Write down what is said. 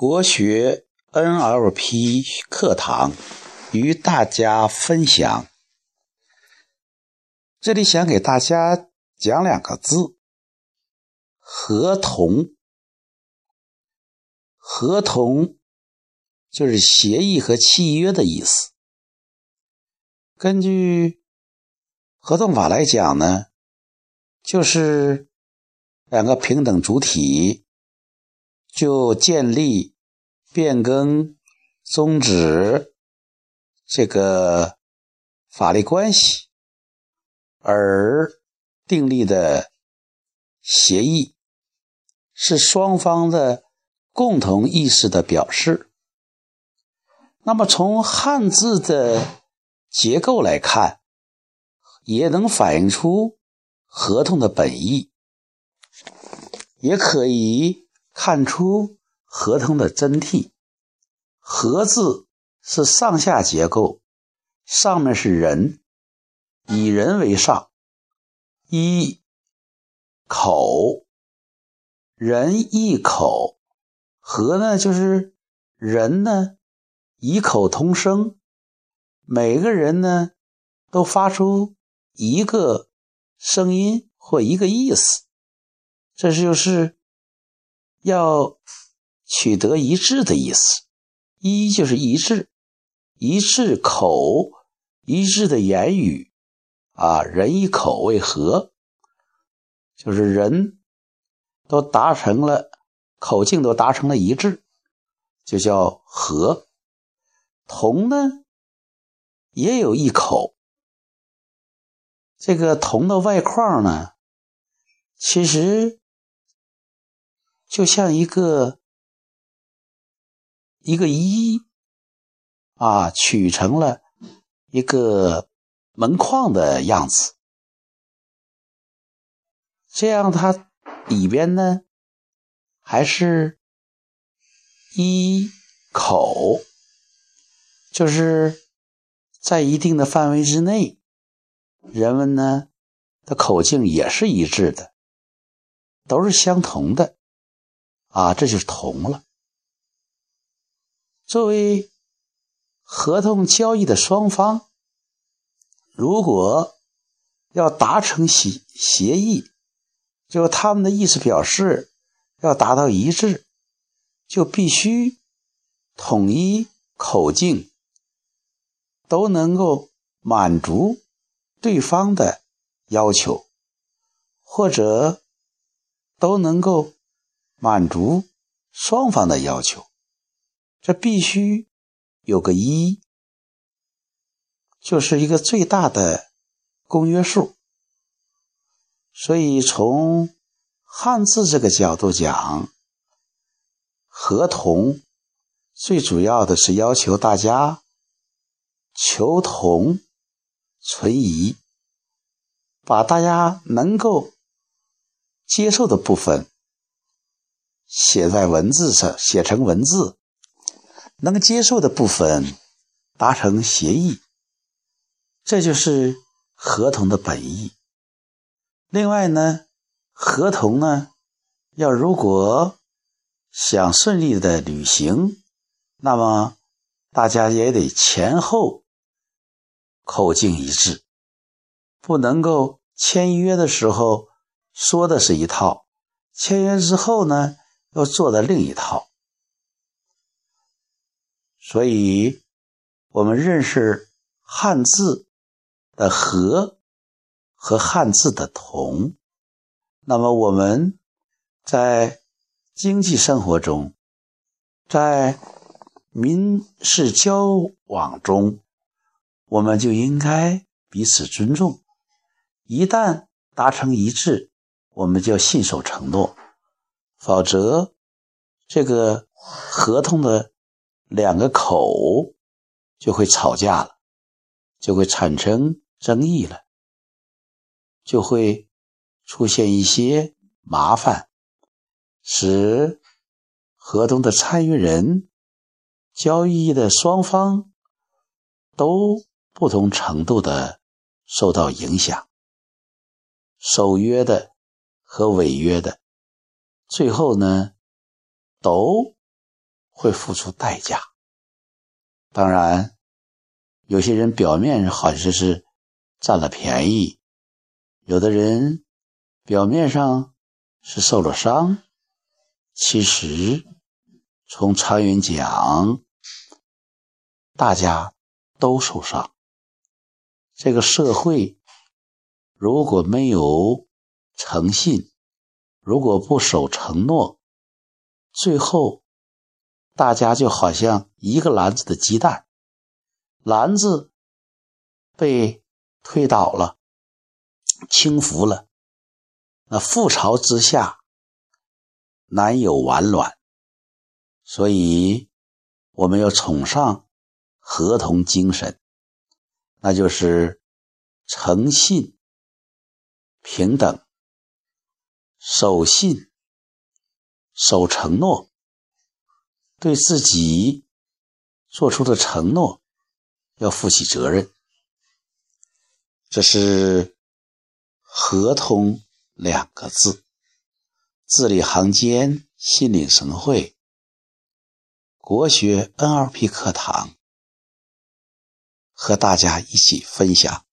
国学 NLP 课堂与大家分享。这里想给大家讲两个字：合同。合同就是协议和契约的意思。根据合同法来讲呢，就是两个平等主体。就建立、变更、终止这个法律关系而订立的协议，是双方的共同意识的表示。那么，从汉字的结构来看，也能反映出合同的本意，也可以。看出合同的真谛。合字是上下结构，上面是人，以人为上，一口人一口，合呢就是人呢异口同声，每个人呢都发出一个声音或一个意思，这就是。要取得一致的意思，一就是一致，一致口，一致的言语，啊，人一口为和，就是人都达成了口径都达成了一致，就叫和。同呢，也有一口，这个铜的外框呢，其实。就像一个一个一啊，取成了一个门框的样子，这样它里边呢还是一口，就是在一定的范围之内，人们呢的口径也是一致的，都是相同的。啊，这就是同了。作为合同交易的双方，如果要达成协协议，就他们的意思表示要达到一致，就必须统一口径，都能够满足对方的要求，或者都能够。满足双方的要求，这必须有个一，就是一个最大的公约数。所以从汉字这个角度讲，合同最主要的是要求大家求同存异，把大家能够接受的部分。写在文字上，写成文字，能接受的部分达成协议，这就是合同的本意。另外呢，合同呢，要如果想顺利的履行，那么大家也得前后口径一致，不能够签约的时候说的是一套，签约之后呢？要做的另一套，所以我们认识汉字的和和汉字的同。那么我们在经济生活中，在民事交往中，我们就应该彼此尊重。一旦达成一致，我们就信守承诺。否则，这个合同的两个口就会吵架了，就会产生争议了，就会出现一些麻烦，使合同的参与人、交易的双方都不同程度的受到影响，守约的和违约的。最后呢，都会付出代价。当然，有些人表面好像是占了便宜，有的人表面上是受了伤，其实从长远讲，大家都受伤。这个社会如果没有诚信，如果不守承诺，最后。大家就好像一个篮子的鸡蛋，篮子被推倒了，倾覆了，那覆巢之下难有完卵。所以我们要崇尚合同精神，那就是诚信、平等、守信、守承诺。对自己做出的承诺要负起责任，这是“合同”两个字。字里行间，心领神会。国学 NLP 课堂和大家一起分享。